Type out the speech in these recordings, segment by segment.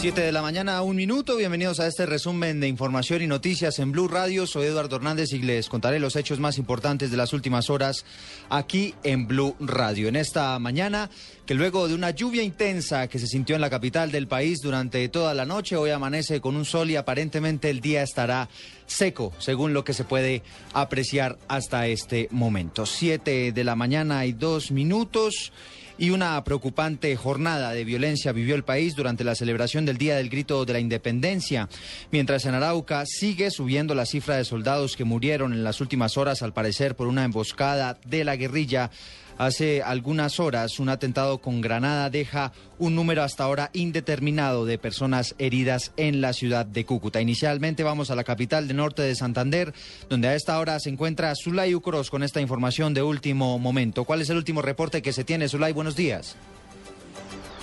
Siete de la mañana, un minuto. Bienvenidos a este resumen de información y noticias en Blue Radio. Soy Eduardo Hernández y les contaré los hechos más importantes de las últimas horas aquí en Blue Radio. En esta mañana, que luego de una lluvia intensa que se sintió en la capital del país durante toda la noche, hoy amanece con un sol y aparentemente el día estará seco, según lo que se puede apreciar hasta este momento. Siete de la mañana y dos minutos y una preocupante jornada de violencia vivió el país durante la celebración del Día del Grito de la Independencia, mientras en Arauca sigue subiendo la cifra de soldados que murieron en las últimas horas, al parecer por una emboscada de la guerrilla Hace algunas horas un atentado con granada deja un número hasta ahora indeterminado de personas heridas en la ciudad de Cúcuta. Inicialmente vamos a la capital de norte de Santander, donde a esta hora se encuentra Zulay Ucros con esta información de último momento. ¿Cuál es el último reporte que se tiene, Zulay? Buenos días.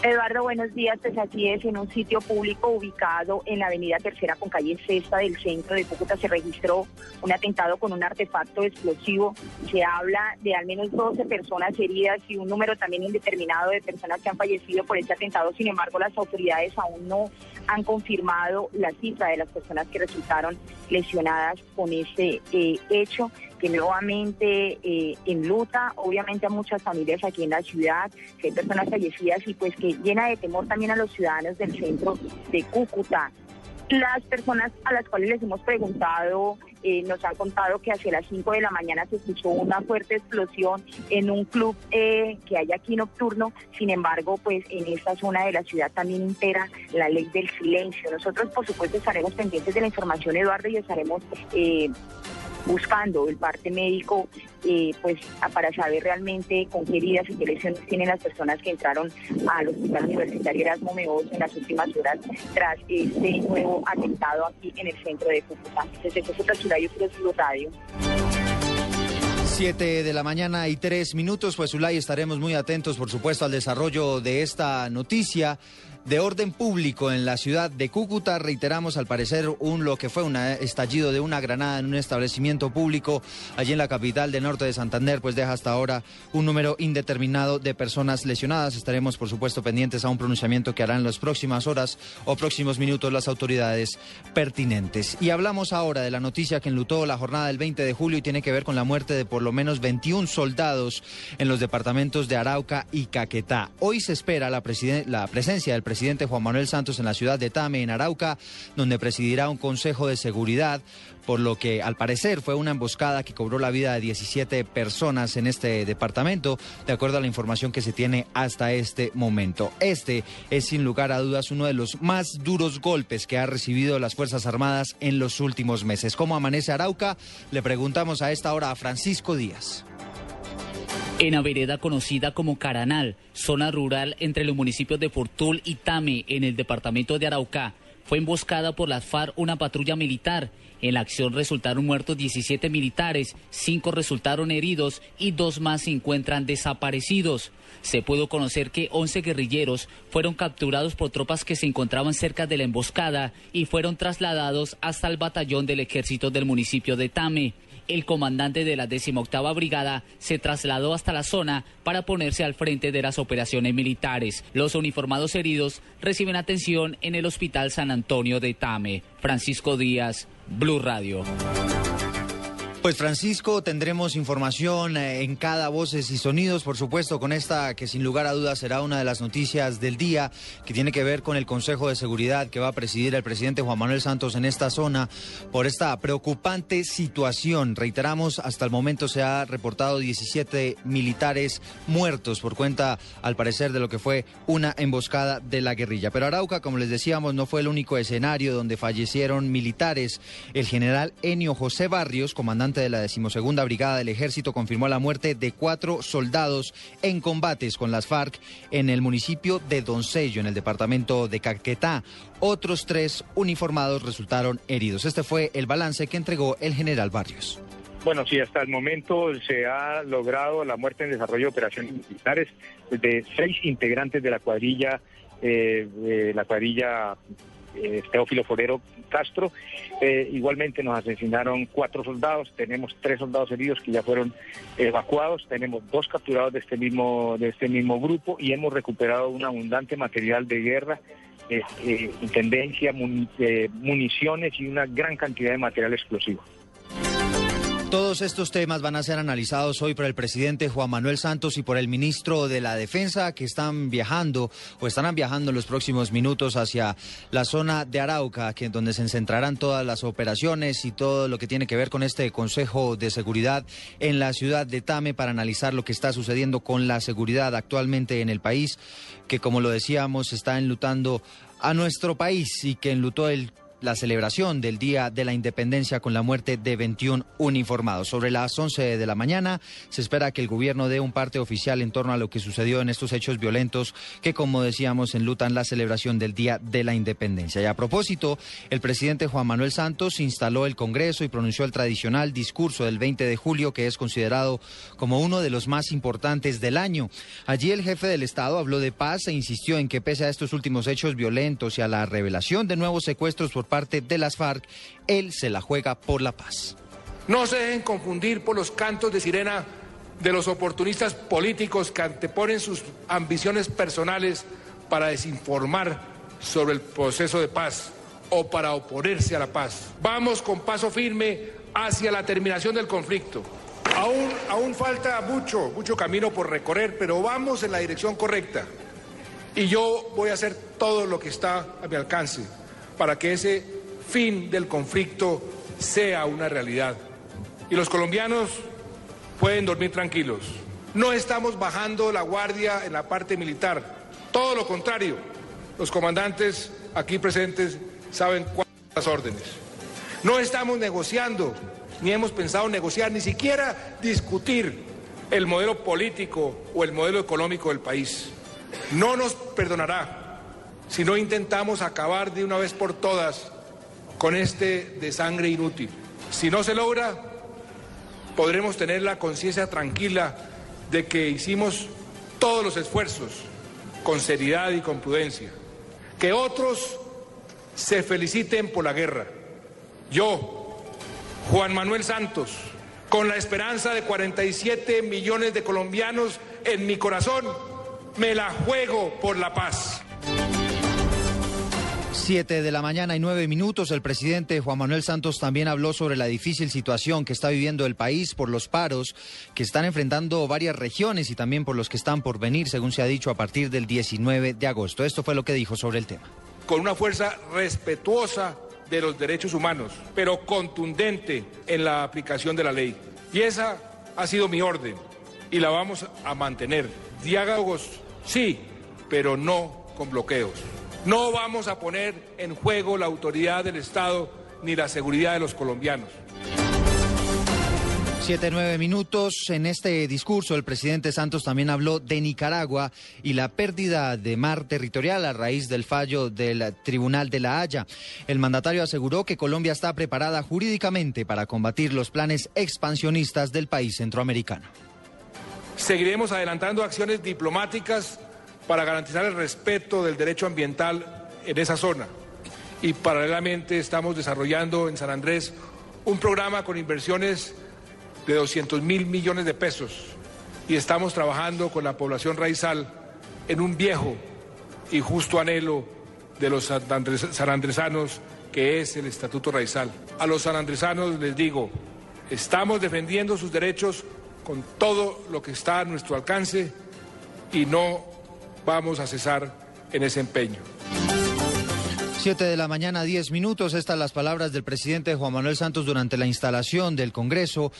Eduardo, buenos días. Pues así es, en un sitio público ubicado en la avenida Tercera con calle Sexta del centro de Cúcuta se registró un atentado con un artefacto explosivo. Se habla de al menos 12 personas heridas y un número también indeterminado de personas que han fallecido por este atentado. Sin embargo, las autoridades aún no han confirmado la cifra de las personas que resultaron lesionadas con este eh, hecho que nuevamente eh, enluta obviamente a muchas familias aquí en la ciudad, que hay personas fallecidas y pues que llena de temor también a los ciudadanos del centro de Cúcuta. Las personas a las cuales les hemos preguntado eh, nos han contado que hacia las 5 de la mañana se escuchó una fuerte explosión en un club eh, que hay aquí nocturno. Sin embargo, pues en esta zona de la ciudad también impera la ley del silencio. Nosotros, por supuesto, estaremos pendientes de la información, Eduardo, y estaremos eh, buscando el parte médico eh, pues para saber realmente con qué heridas y qué lesiones tienen las personas que entraron al Hospital Universitario Erasmo Meos en las últimas horas tras este nuevo atentado aquí en el centro de Cúcuta. Desde Cúcuta, Ciudad, yo Radio. Siete de la mañana y tres minutos, pues Ulay estaremos muy atentos, por supuesto, al desarrollo de esta noticia de orden público en la ciudad de Cúcuta. Reiteramos, al parecer, un lo que fue un estallido de una granada en un establecimiento público allí en la capital del norte de Santander, pues deja hasta ahora un número indeterminado de personas lesionadas. Estaremos, por supuesto, pendientes a un pronunciamiento que harán en las próximas horas o próximos minutos las autoridades pertinentes. Y hablamos ahora de la noticia que enlutó la jornada del 20 de julio y tiene que ver con la muerte de por lo menos 21 soldados en los departamentos de Arauca y Caquetá. Hoy se espera la, la presencia del presidente presidente Juan Manuel Santos en la ciudad de Tame, en Arauca, donde presidirá un consejo de seguridad, por lo que al parecer fue una emboscada que cobró la vida de 17 personas en este departamento, de acuerdo a la información que se tiene hasta este momento. Este es sin lugar a dudas uno de los más duros golpes que ha recibido las Fuerzas Armadas en los últimos meses. ¿Cómo amanece Arauca? Le preguntamos a esta hora a Francisco Díaz. En la conocida como Caranal, zona rural entre los municipios de Fortul y Tame, en el departamento de Arauca, fue emboscada por las FARC una patrulla militar. En la acción resultaron muertos 17 militares, 5 resultaron heridos y dos más se encuentran desaparecidos. Se pudo conocer que 11 guerrilleros fueron capturados por tropas que se encontraban cerca de la emboscada y fueron trasladados hasta el batallón del ejército del municipio de Tame el comandante de la 18 Brigada se trasladó hasta la zona para ponerse al frente de las operaciones militares. Los uniformados heridos reciben atención en el Hospital San Antonio de Tame. Francisco Díaz, Blue Radio. Pues Francisco, tendremos información eh, en cada voces y sonidos, por supuesto, con esta que sin lugar a dudas será una de las noticias del día, que tiene que ver con el Consejo de Seguridad que va a presidir el presidente Juan Manuel Santos en esta zona por esta preocupante situación. Reiteramos, hasta el momento se ha reportado 17 militares muertos por cuenta, al parecer, de lo que fue una emboscada de la guerrilla. Pero Arauca, como les decíamos, no fue el único escenario donde fallecieron militares. El general Enio José Barrios, comandante de la decimosegunda Brigada del Ejército confirmó la muerte de cuatro soldados en combates con las FARC en el municipio de Doncello, en el departamento de Caquetá. Otros tres uniformados resultaron heridos. Este fue el balance que entregó el general Barrios. Bueno, sí, hasta el momento se ha logrado la muerte en desarrollo de operaciones militares de seis integrantes de la cuadrilla, eh, la cuadrilla eh, Teófilo Forero Castro. Eh, igualmente nos asesinaron cuatro soldados, tenemos tres soldados heridos que ya fueron evacuados, tenemos dos capturados de este mismo, de este mismo grupo y hemos recuperado un abundante material de guerra intendencia, municiones y una gran cantidad de material explosivo. Todos estos temas van a ser analizados hoy por el presidente Juan Manuel Santos y por el ministro de la Defensa que están viajando o estarán viajando en los próximos minutos hacia la zona de Arauca, que donde se centrarán todas las operaciones y todo lo que tiene que ver con este Consejo de Seguridad en la ciudad de Tame para analizar lo que está sucediendo con la seguridad actualmente en el país, que como lo decíamos está enlutando a nuestro país y que enlutó el la celebración del Día de la Independencia con la muerte de 21 uniformados. Sobre las 11 de la mañana se espera que el gobierno dé un parte oficial en torno a lo que sucedió en estos hechos violentos que, como decíamos, enlutan la celebración del Día de la Independencia. Y a propósito, el presidente Juan Manuel Santos instaló el Congreso y pronunció el tradicional discurso del 20 de julio, que es considerado como uno de los más importantes del año. Allí el jefe del Estado habló de paz e insistió en que pese a estos últimos hechos violentos y a la revelación de nuevos secuestros por parte de las FARC, él se la juega por la paz. No se dejen confundir por los cantos de sirena de los oportunistas políticos que anteponen sus ambiciones personales para desinformar sobre el proceso de paz o para oponerse a la paz. Vamos con paso firme hacia la terminación del conflicto. Aún, aún falta mucho, mucho camino por recorrer, pero vamos en la dirección correcta. Y yo voy a hacer todo lo que está a mi alcance para que ese fin del conflicto sea una realidad. Y los colombianos pueden dormir tranquilos. No estamos bajando la guardia en la parte militar. Todo lo contrario. Los comandantes aquí presentes saben cuáles son las órdenes. No estamos negociando, ni hemos pensado negociar, ni siquiera discutir el modelo político o el modelo económico del país. No nos perdonará si no intentamos acabar de una vez por todas con este de sangre inútil. Si no se logra, podremos tener la conciencia tranquila de que hicimos todos los esfuerzos con seriedad y con prudencia. Que otros se feliciten por la guerra. Yo, Juan Manuel Santos, con la esperanza de 47 millones de colombianos en mi corazón, me la juego por la paz. Siete de la mañana y nueve minutos, el presidente Juan Manuel Santos también habló sobre la difícil situación que está viviendo el país por los paros que están enfrentando varias regiones y también por los que están por venir, según se ha dicho, a partir del 19 de agosto. Esto fue lo que dijo sobre el tema. Con una fuerza respetuosa de los derechos humanos, pero contundente en la aplicación de la ley. Y esa ha sido mi orden y la vamos a mantener. Diálogos, sí, pero no con bloqueos. No vamos a poner en juego la autoridad del Estado ni la seguridad de los colombianos. Siete, nueve minutos. En este discurso, el presidente Santos también habló de Nicaragua y la pérdida de mar territorial a raíz del fallo del Tribunal de la Haya. El mandatario aseguró que Colombia está preparada jurídicamente para combatir los planes expansionistas del país centroamericano. Seguiremos adelantando acciones diplomáticas para garantizar el respeto del derecho ambiental en esa zona. Y paralelamente estamos desarrollando en San Andrés un programa con inversiones de 200 mil millones de pesos y estamos trabajando con la población raizal en un viejo y justo anhelo de los sanandresanos que es el Estatuto Raizal. A los sanandresanos les digo, estamos defendiendo sus derechos con todo lo que está a nuestro alcance y no vamos a cesar en ese empeño. Siete de la mañana, diez minutos. Estas las palabras del presidente Juan Manuel Santos durante la instalación del Congreso.